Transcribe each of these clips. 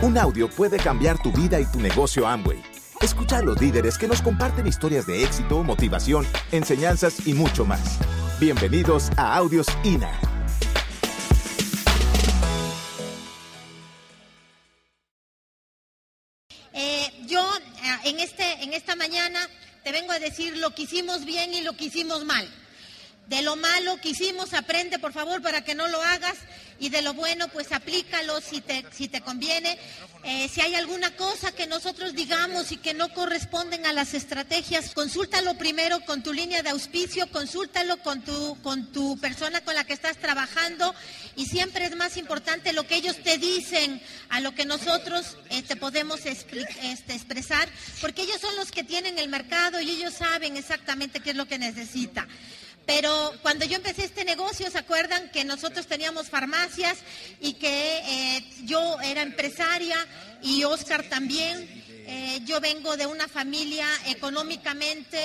Un audio puede cambiar tu vida y tu negocio Amway. Escucha a los líderes que nos comparten historias de éxito, motivación, enseñanzas y mucho más. Bienvenidos a Audios INA. Eh, yo eh, en, este, en esta mañana te vengo a decir lo que hicimos bien y lo que hicimos mal. De lo malo que hicimos, aprende por favor para que no lo hagas y de lo bueno, pues aplícalo si te, si te conviene. Eh, si hay alguna cosa que nosotros digamos y que no corresponden a las estrategias, consúltalo primero con tu línea de auspicio, consúltalo con tu, con tu persona con la que estás trabajando y siempre es más importante lo que ellos te dicen a lo que nosotros te este, podemos este, expresar, porque ellos son los que tienen el mercado y ellos saben exactamente qué es lo que necesita. Pero cuando yo empecé este negocio, ¿se acuerdan que nosotros teníamos farmacias y que eh, yo era empresaria y Oscar también? Eh, yo vengo de una familia económicamente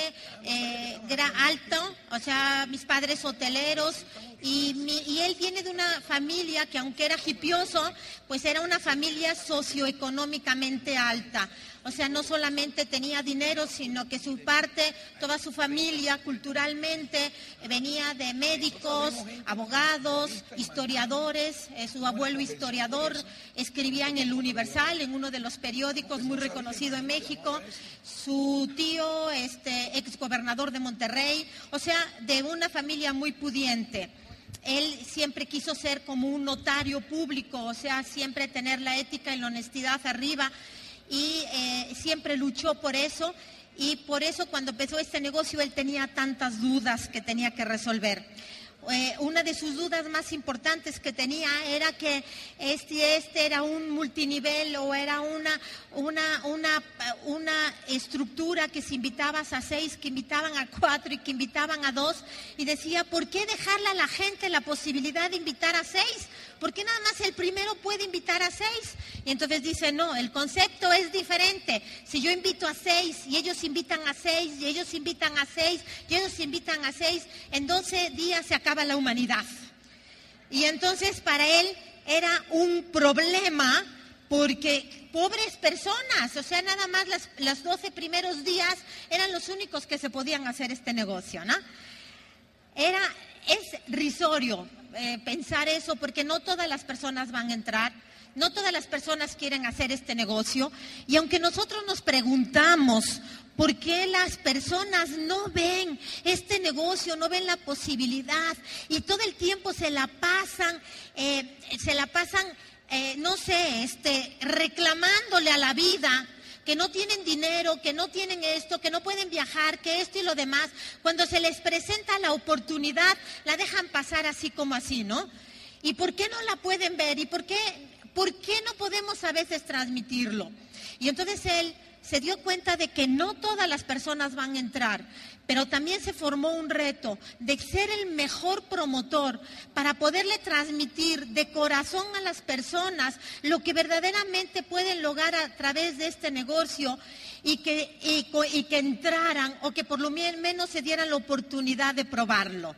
eh, alta, o sea, mis padres hoteleros, y, él viene de una familia que aunque era hipioso, pues era una familia socioeconómicamente alta. O sea, no solamente tenía dinero, sino que su parte, toda su familia culturalmente venía de médicos, abogados, historiadores. Eh, su abuelo historiador escribía en el Universal, en uno de los periódicos muy reconocido en México. Su tío, este, ex gobernador de Monterrey. O sea, de una familia muy pudiente él siempre quiso ser como un notario público, o sea, siempre tener la ética y la honestidad arriba y eh, siempre luchó por eso y por eso cuando empezó este negocio él tenía tantas dudas que tenía que resolver. Eh, una de sus dudas más importantes que tenía era que este, este era un multinivel o era una, una, una, una estructura que si invitabas a seis, que invitaban a cuatro y que invitaban a dos. Y decía, ¿por qué dejarle a la gente la posibilidad de invitar a seis? ¿Por qué nada más el primero puede invitar a seis? Y entonces dice, no, el concepto es diferente. Si yo invito a seis y ellos invitan a seis y ellos invitan a seis y ellos invitan a seis, en 12 días se acaba la humanidad. Y entonces para él era un problema porque pobres personas, o sea, nada más las, los 12 primeros días eran los únicos que se podían hacer este negocio, ¿no? Era, es risorio eh, pensar eso porque no todas las personas van a entrar, no todas las personas quieren hacer este negocio y aunque nosotros nos preguntamos ¿Por qué las personas no ven este negocio, no ven la posibilidad y todo el tiempo se la pasan, eh, se la pasan, eh, no sé, este, reclamándole a la vida? Que no tienen dinero, que no tienen esto, que no pueden viajar, que esto y lo demás, cuando se les presenta la oportunidad, la dejan pasar así como así, ¿no? ¿Y por qué no la pueden ver? ¿Y por qué, por qué no podemos a veces transmitirlo? Y entonces él se dio cuenta de que no todas las personas van a entrar, pero también se formó un reto de ser el mejor promotor para poderle transmitir de corazón a las personas lo que verdaderamente pueden lograr a través de este negocio y que, y, que entraran o que por lo menos se dieran la oportunidad de probarlo.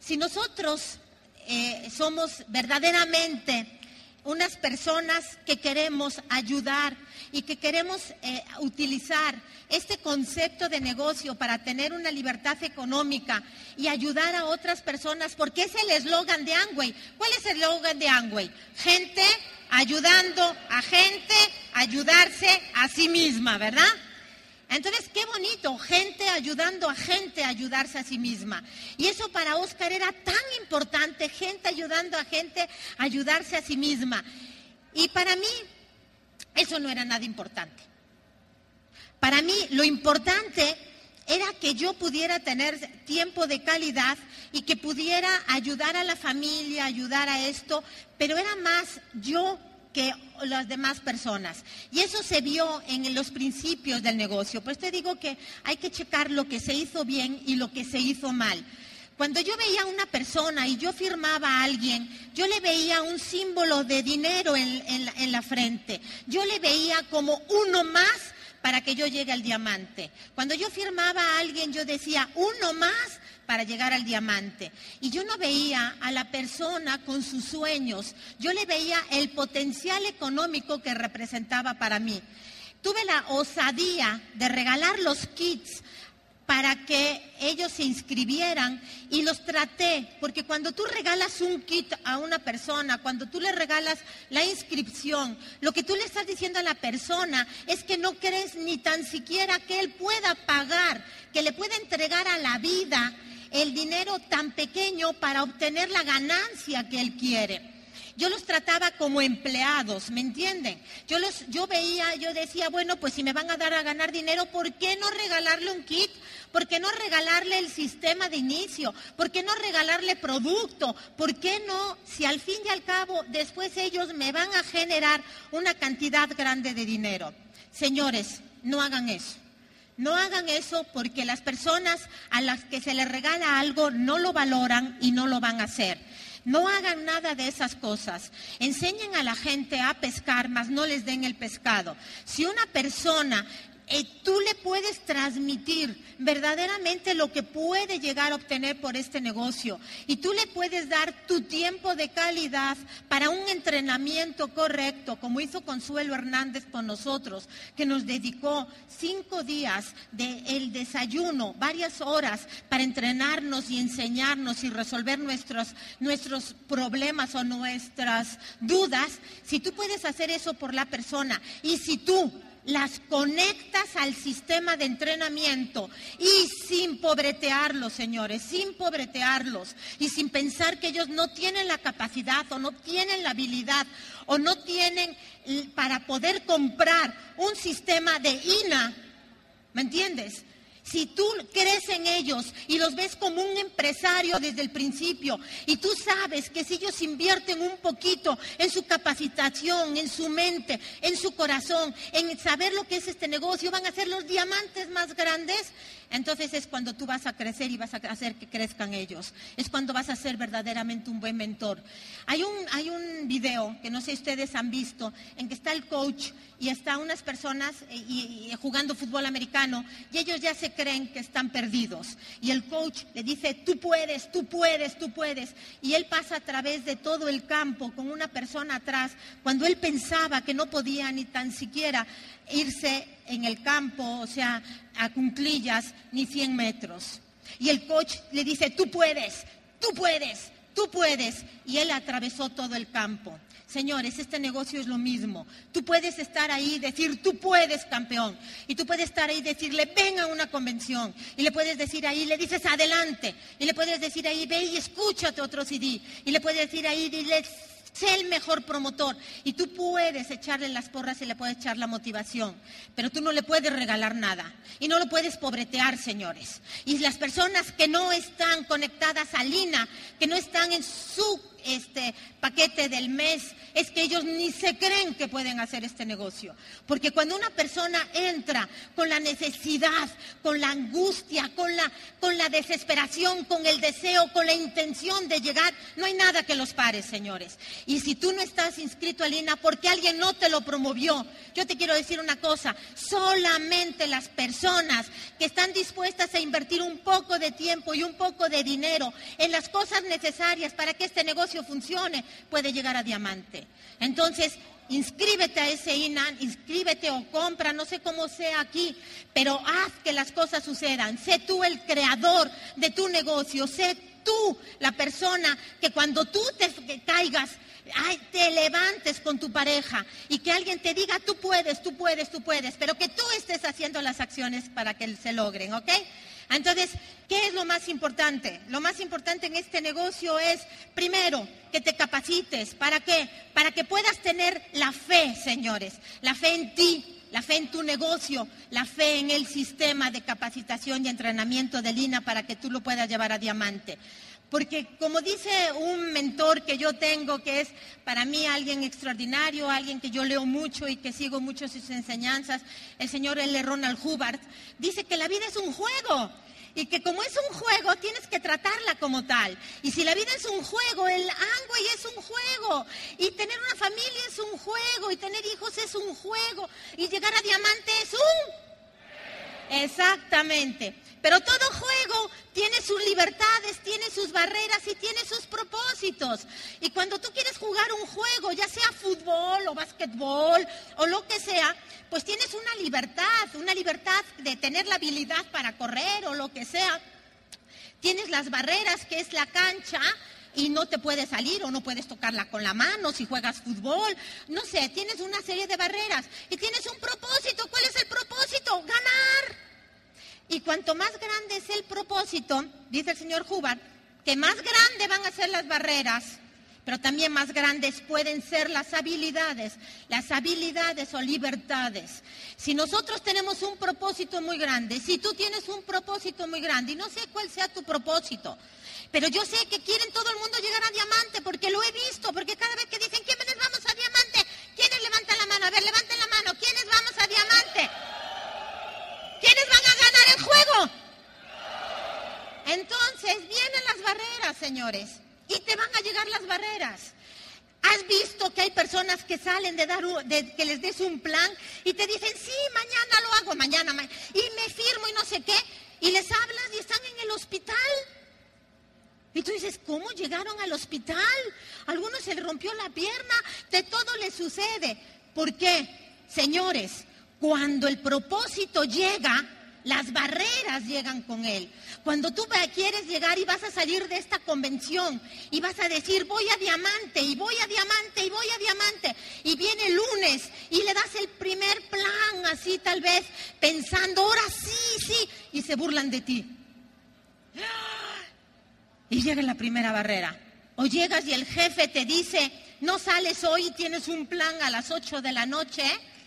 Si nosotros eh, somos verdaderamente unas personas que queremos ayudar y que queremos eh, utilizar este concepto de negocio para tener una libertad económica y ayudar a otras personas, porque es el eslogan de Angway. ¿Cuál es el eslogan de Angway? Gente ayudando a gente, ayudarse a sí misma, ¿verdad? Entonces, qué bonito, gente ayudando a gente a ayudarse a sí misma. Y eso para Oscar era tan importante, gente ayudando a gente a ayudarse a sí misma. Y para mí, eso no era nada importante. Para mí, lo importante era que yo pudiera tener tiempo de calidad y que pudiera ayudar a la familia, ayudar a esto, pero era más yo que las demás personas. Y eso se vio en los principios del negocio. Pues te digo que hay que checar lo que se hizo bien y lo que se hizo mal. Cuando yo veía a una persona y yo firmaba a alguien, yo le veía un símbolo de dinero en, en la frente. Yo le veía como uno más para que yo llegue al diamante. Cuando yo firmaba a alguien, yo decía, uno más para llegar al diamante. Y yo no veía a la persona con sus sueños, yo le veía el potencial económico que representaba para mí. Tuve la osadía de regalar los kits para que ellos se inscribieran y los traté, porque cuando tú regalas un kit a una persona, cuando tú le regalas la inscripción, lo que tú le estás diciendo a la persona es que no crees ni tan siquiera que él pueda pagar, que le pueda entregar a la vida el dinero tan pequeño para obtener la ganancia que él quiere yo los trataba como empleados, ¿me entienden? Yo, los, yo veía, yo decía, bueno, pues si me van a dar a ganar dinero, ¿por qué no regalarle un kit? ¿Por qué no regalarle el sistema de inicio? ¿Por qué no regalarle producto? ¿Por qué no, si al fin y al cabo después ellos me van a generar una cantidad grande de dinero? Señores, no hagan eso. No hagan eso porque las personas a las que se les regala algo no lo valoran y no lo van a hacer. No hagan nada de esas cosas. Enseñen a la gente a pescar, mas no les den el pescado. Si una persona tú le puedes transmitir verdaderamente lo que puede llegar a obtener por este negocio. Y tú le puedes dar tu tiempo de calidad para un entrenamiento correcto, como hizo Consuelo Hernández con nosotros, que nos dedicó cinco días del desayuno, varias horas, para entrenarnos y enseñarnos y resolver nuestros, nuestros problemas o nuestras dudas. Si tú puedes hacer eso por la persona y si tú las conectas al sistema de entrenamiento y sin pobretearlos, señores, sin pobretearlos y sin pensar que ellos no tienen la capacidad o no tienen la habilidad o no tienen para poder comprar un sistema de INA, ¿me entiendes? Si tú crees en ellos y los ves como un empresario desde el principio y tú sabes que si ellos invierten un poquito en su capacitación, en su mente, en su corazón, en saber lo que es este negocio, van a ser los diamantes más grandes, entonces es cuando tú vas a crecer y vas a hacer que crezcan ellos. Es cuando vas a ser verdaderamente un buen mentor. Hay un, hay un video que no sé si ustedes han visto en que está el coach y está unas personas eh, jugando fútbol americano y ellos ya se creen que están perdidos. Y el coach le dice, tú puedes, tú puedes, tú puedes. Y él pasa a través de todo el campo con una persona atrás cuando él pensaba que no podía ni tan siquiera irse en el campo, o sea, a cunclillas, ni 100 metros. Y el coach le dice, tú puedes, tú puedes, tú puedes. Y él atravesó todo el campo. Señores, este negocio es lo mismo. Tú puedes estar ahí y decir, tú puedes, campeón. Y tú puedes estar ahí y decirle, ven a una convención. Y le puedes decir ahí, le dices, adelante. Y le puedes decir ahí, ve y escúchate otro CD. Y le puedes decir ahí, dile, sé el mejor promotor y tú puedes echarle las porras y le puedes echar la motivación, pero tú no le puedes regalar nada y no lo puedes pobretear, señores. Y las personas que no están conectadas a Lina, que no están en su este paquete del mes, es que ellos ni se creen que pueden hacer este negocio. Porque cuando una persona entra con la necesidad, con la angustia, con la, con la desesperación, con el deseo, con la intención de llegar, no hay nada que los pare, señores. Y si tú no estás inscrito a Lina porque alguien no te lo promovió, yo te quiero decir una cosa, solamente las personas que están dispuestas a invertir un poco de tiempo y un poco de dinero en las cosas necesarias para que este negocio funcione, puede llegar a diamante. Entonces, inscríbete a ese INAN, inscríbete o compra, no sé cómo sea aquí, pero haz que las cosas sucedan. Sé tú el creador de tu negocio, sé tú la persona que cuando tú te caigas, te levantes con tu pareja y que alguien te diga, tú puedes, tú puedes, tú puedes, pero que tú estés haciendo las acciones para que se logren, ¿ok? Entonces, ¿qué es lo más importante? Lo más importante en este negocio es, primero, que te capacites. ¿Para qué? Para que puedas tener la fe, señores, la fe en ti, la fe en tu negocio, la fe en el sistema de capacitación y entrenamiento de Lina para que tú lo puedas llevar a diamante. Porque como dice un mentor que yo tengo, que es para mí alguien extraordinario, alguien que yo leo mucho y que sigo mucho sus enseñanzas, el señor L. Ronald Hubbard, dice que la vida es un juego y que como es un juego tienes que tratarla como tal. Y si la vida es un juego, el Amway es un juego y tener una familia es un juego y tener hijos es un juego y llegar a diamante es un... Exactamente. Pero todo juego tiene sus libertades, tiene sus barreras y tiene sus propósitos. Y cuando tú quieres jugar un juego, ya sea fútbol o básquetbol o lo que sea, pues tienes una libertad, una libertad de tener la habilidad para correr o lo que sea. Tienes las barreras, que es la cancha, y no te puedes salir o no puedes tocarla con la mano si juegas fútbol. No sé, tienes una serie de barreras y tienes un propósito. ¿Cuál es el propósito? Ganar. Y cuanto más grande es el propósito, dice el señor Hubbard, que más grande van a ser las barreras, pero también más grandes pueden ser las habilidades, las habilidades o libertades. Si nosotros tenemos un propósito muy grande, si tú tienes un propósito muy grande, y no sé cuál sea tu propósito, pero yo sé que quieren todo el mundo llegar a diamante porque lo he visto, porque cada vez que dicen, ¿quiénes vamos a diamante? ¿Quiénes levantan la mano? A ver, levanten la mano. ¿Quiénes vamos a diamante? ¿Quiénes van a juego? Entonces vienen las barreras, señores, y te van a llegar las barreras. ¿Has visto que hay personas que salen de dar que les des un plan y te dicen, sí, mañana lo hago, mañana, y me firmo y no sé qué, y les hablas y están en el hospital? Y tú dices, ¿cómo llegaron al hospital? A algunos se le rompió la pierna, de todo le sucede. ¿Por qué? Señores, cuando el propósito llega, las barreras llegan con él. Cuando tú quieres llegar y vas a salir de esta convención y vas a decir, voy a diamante y voy a diamante y voy a diamante, y viene el lunes y le das el primer plan así tal vez pensando, ahora sí, sí, y se burlan de ti y llega la primera barrera. O llegas y el jefe te dice, no sales hoy tienes un plan a las 8 de la noche,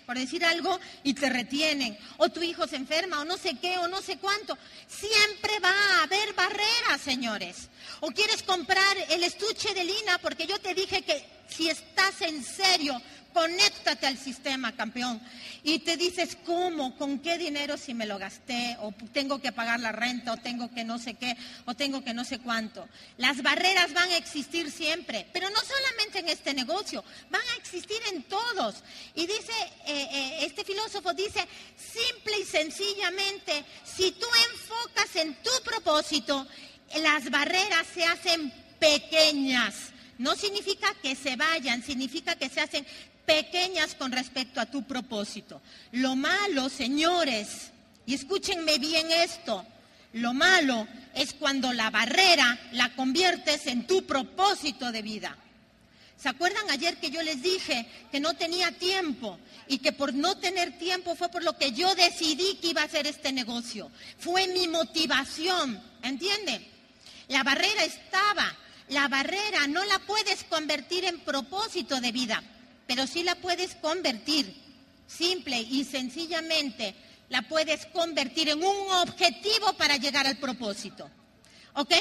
por decir algo, y te retienen. O tu hijo se enferma, o no sé qué, o no sé cuánto. Siempre va a haber barreras, señores. O quieres comprar el estuche de lina, porque yo te dije que si estás en serio conéctate al sistema, campeón. Y te dices, ¿cómo? ¿Con qué dinero si me lo gasté? O tengo que pagar la renta, o tengo que no sé qué, o tengo que no sé cuánto. Las barreras van a existir siempre, pero no solamente en este negocio, van a existir en todos. Y dice, eh, eh, este filósofo dice, simple y sencillamente, si tú enfocas en tu propósito, las barreras se hacen pequeñas. No significa que se vayan, significa que se hacen pequeñas con respecto a tu propósito. Lo malo, señores, y escúchenme bien esto, lo malo es cuando la barrera la conviertes en tu propósito de vida. ¿Se acuerdan ayer que yo les dije que no tenía tiempo y que por no tener tiempo fue por lo que yo decidí que iba a hacer este negocio? Fue mi motivación, ¿entienden? La barrera estaba, la barrera no la puedes convertir en propósito de vida pero sí la puedes convertir, simple y sencillamente, la puedes convertir en un objetivo para llegar al propósito. ¿Ok?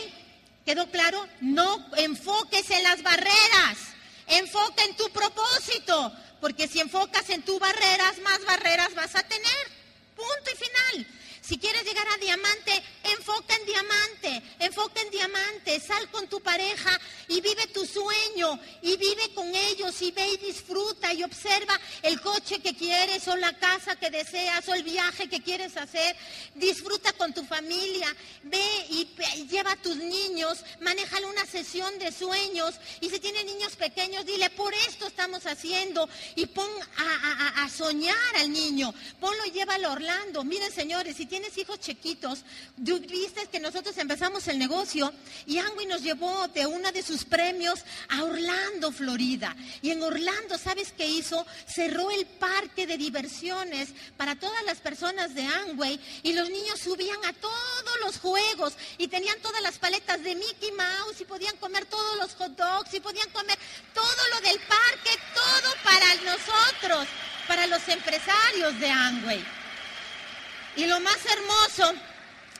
¿Quedó claro? No enfoques en las barreras, enfoca en tu propósito, porque si enfocas en tus barreras, más barreras vas a tener. Punto y final. Si quieres llegar a diamante, enfoca en diamante, enfoca en diamante, sal con tu pareja y vive tu sueño y vive con ellos y ve y disfruta y observa el coche que quieres o la casa que deseas o el viaje que quieres hacer. Disfruta con tu familia, ve y, lleva a tus niños, manejale una sesión de sueños y si tiene niños pequeños, dile, por esto estamos haciendo y pon a, soñar al niño, ponlo y llévalo a Orlando. Miren señores, si tienes hijos chiquitos, viste que nosotros empezamos el negocio y Angui nos llevó de una de sus premios a Orlando, Florida. Y en Orlando, ¿sabes qué hizo? Cerró el parque de diversiones para todas las personas de Angway y los niños subían a todos los juegos y tenían todas las paletas de Mickey Mouse y podían comer todos los hot dogs y podían comer todo lo del parque, todo para nosotros, para los empresarios de Angway. Y lo más hermoso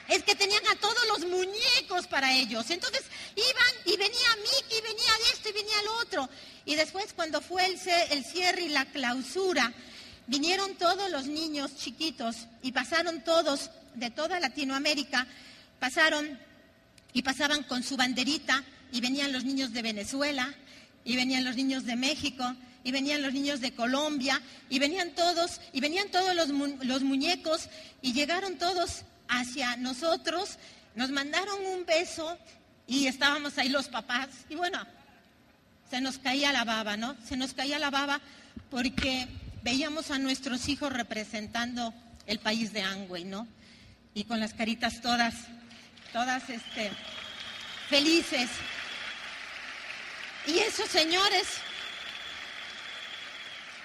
es que tenían a todos los muñecos para ellos. Entonces iban y venía Mickey, venía esto y venía lo otro. Y después cuando fue el, el cierre y la clausura, vinieron todos los niños chiquitos y pasaron todos de toda Latinoamérica, pasaron y pasaban con su banderita y venían los niños de Venezuela y venían los niños de México y venían los niños de Colombia, y venían todos, y venían todos los, muñecos, y llegaron todos hacia nosotros, nos mandaron un beso y estábamos ahí los papás y bueno, se nos caía la baba, ¿no? Se nos caía la baba porque veíamos a nuestros hijos representando el país de Angüey, ¿no? Y con las caritas todas, todas este, felices. Y esos señores,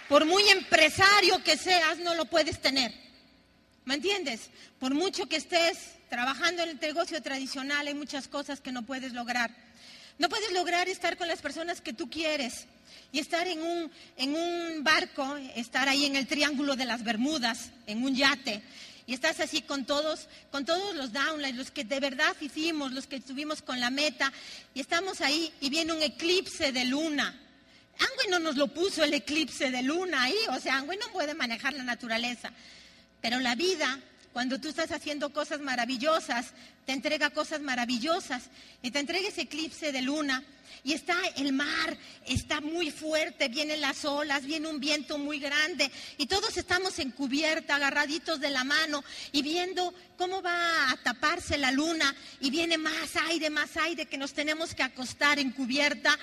por muy empresario que seas, no lo puedes tener. ¿Me entiendes? Por mucho que estés trabajando en el negocio tradicional, hay muchas cosas que no puedes lograr. No puedes lograr estar con las personas que tú quieres y estar en un, en un barco, estar ahí en el Triángulo de las Bermudas, en un yate, y estás así con todos, con todos los downlines, los que de verdad hicimos, los que estuvimos con la meta, y estamos ahí y viene un eclipse de luna. Angüe no nos lo puso el eclipse de luna ahí, o sea, Angüe no puede manejar la naturaleza, pero la vida cuando tú estás haciendo cosas maravillosas, te entrega cosas maravillosas y te entrega ese eclipse de luna y está el mar, está muy fuerte, vienen las olas, viene un viento muy grande y todos estamos en cubierta, agarraditos de la mano y viendo cómo va a taparse la luna y viene más aire, más aire que nos tenemos que acostar en cubierta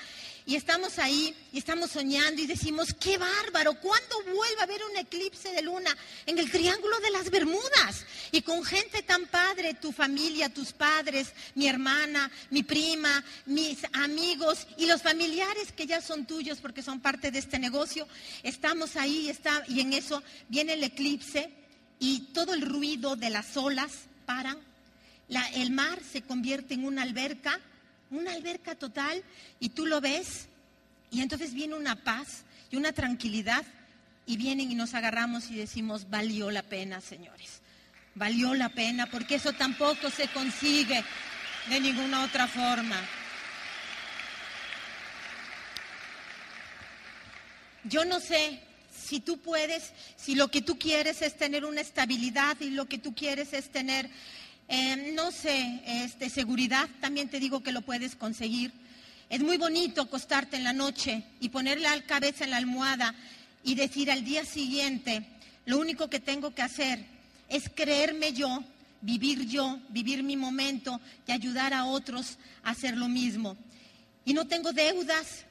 y estamos ahí y estamos soñando y decimos, qué bárbaro, ¿cuándo vuelve a haber un eclipse de luna en el Triángulo de las Bermudas? Y con gente tan padre, tu familia, tus padres, mi hermana, mi prima, mis amigos y los familiares que ya son tuyos porque son parte de este negocio, estamos ahí está, y en eso viene el eclipse y todo el ruido de las olas paran. el mar se convierte en una alberca una alberca total y tú lo ves y entonces viene una paz y una tranquilidad y vienen y nos agarramos y decimos, valió la pena, señores, valió la pena porque eso tampoco se consigue de ninguna otra forma. Yo no sé si tú puedes, si lo que tú quieres es tener una estabilidad y lo que tú quieres es tener eh, no sé, este, seguridad, también te digo que lo puedes conseguir. Es muy bonito acostarte en la noche y poner la cabeza en la almohada y decir al día siguiente, lo único que tengo que hacer es creerme yo, vivir yo, vivir mi momento y ayudar a otros a hacer lo mismo. Y no tengo deudas,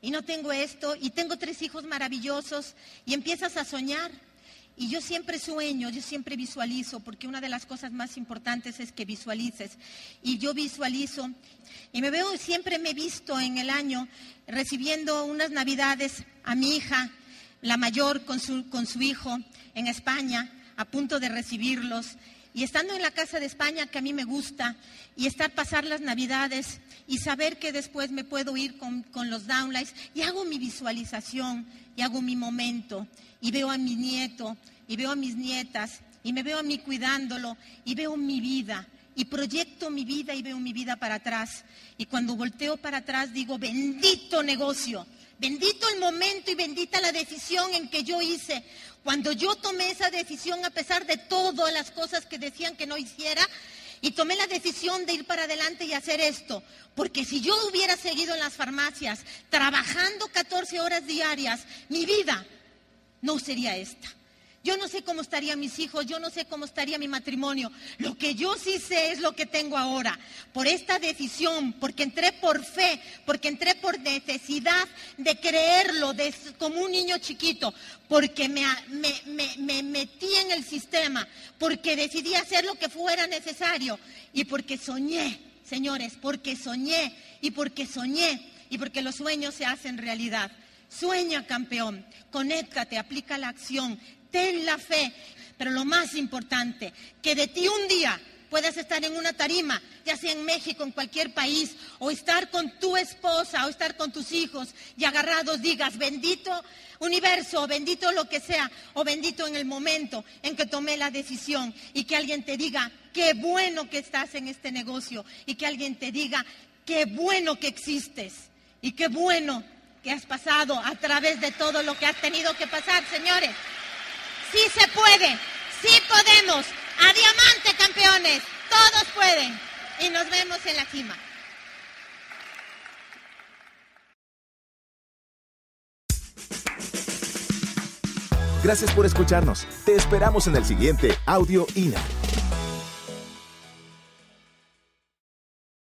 y no tengo esto, y tengo tres hijos maravillosos, y empiezas a soñar. Y yo siempre sueño, yo siempre visualizo, porque una de las cosas más importantes es que visualices. Y yo visualizo, y me veo, siempre me he visto en el año recibiendo unas navidades a mi hija, la mayor, con su, con su hijo en España, a punto de recibirlos. Y estando en la casa de España, que a mí me gusta, y estar pasar las navidades y saber que después me puedo ir con, con los downlights, y hago mi visualización, y hago mi momento y veo a mi nieto y veo a mis nietas y me veo a mí cuidándolo y veo mi vida y proyecto mi vida y veo mi vida para atrás. Y cuando volteo para atrás digo, bendito negocio, bendito el momento y bendita la decisión en que yo hice. Cuando yo tomé esa decisión a pesar de todas las cosas que decían que no hiciera, y tomé la decisión de ir para adelante y hacer esto. Porque si yo hubiera seguido en las farmacias trabajando 14 horas diarias, mi vida no sería esta. Yo no sé cómo estarían mis hijos, yo no sé cómo estaría mi matrimonio. Lo que yo sí sé es lo que tengo ahora. Por esta decisión, porque entré por fe, porque entré por necesidad de creerlo como un niño chiquito, porque me, me metí en el sistema, porque decidí hacer lo que fuera necesario y porque soñé, señores, porque soñé y porque soñé y porque los sueños se hacen realidad. Sueña, campeón, conéctate, aplica la acción, ten la fe. Pero lo más importante, que de ti un día puedas estar en una tarima, ya sea en México, en cualquier país, o estar con tu esposa, o estar con tus hijos, y agarrados digas, bendito universo, o bendito lo que sea, o bendito en el momento en que tomé la decisión, y que alguien te diga, qué bueno que estás en este negocio, y que alguien te diga, qué bueno que existes, y qué bueno que has pasado a través de todo lo que has tenido que pasar, señores. Sí se puede, sí podemos. A diamante, campeones. Todos pueden. Y nos vemos en la cima. Gracias por escucharnos. Te esperamos en el siguiente Audio INA.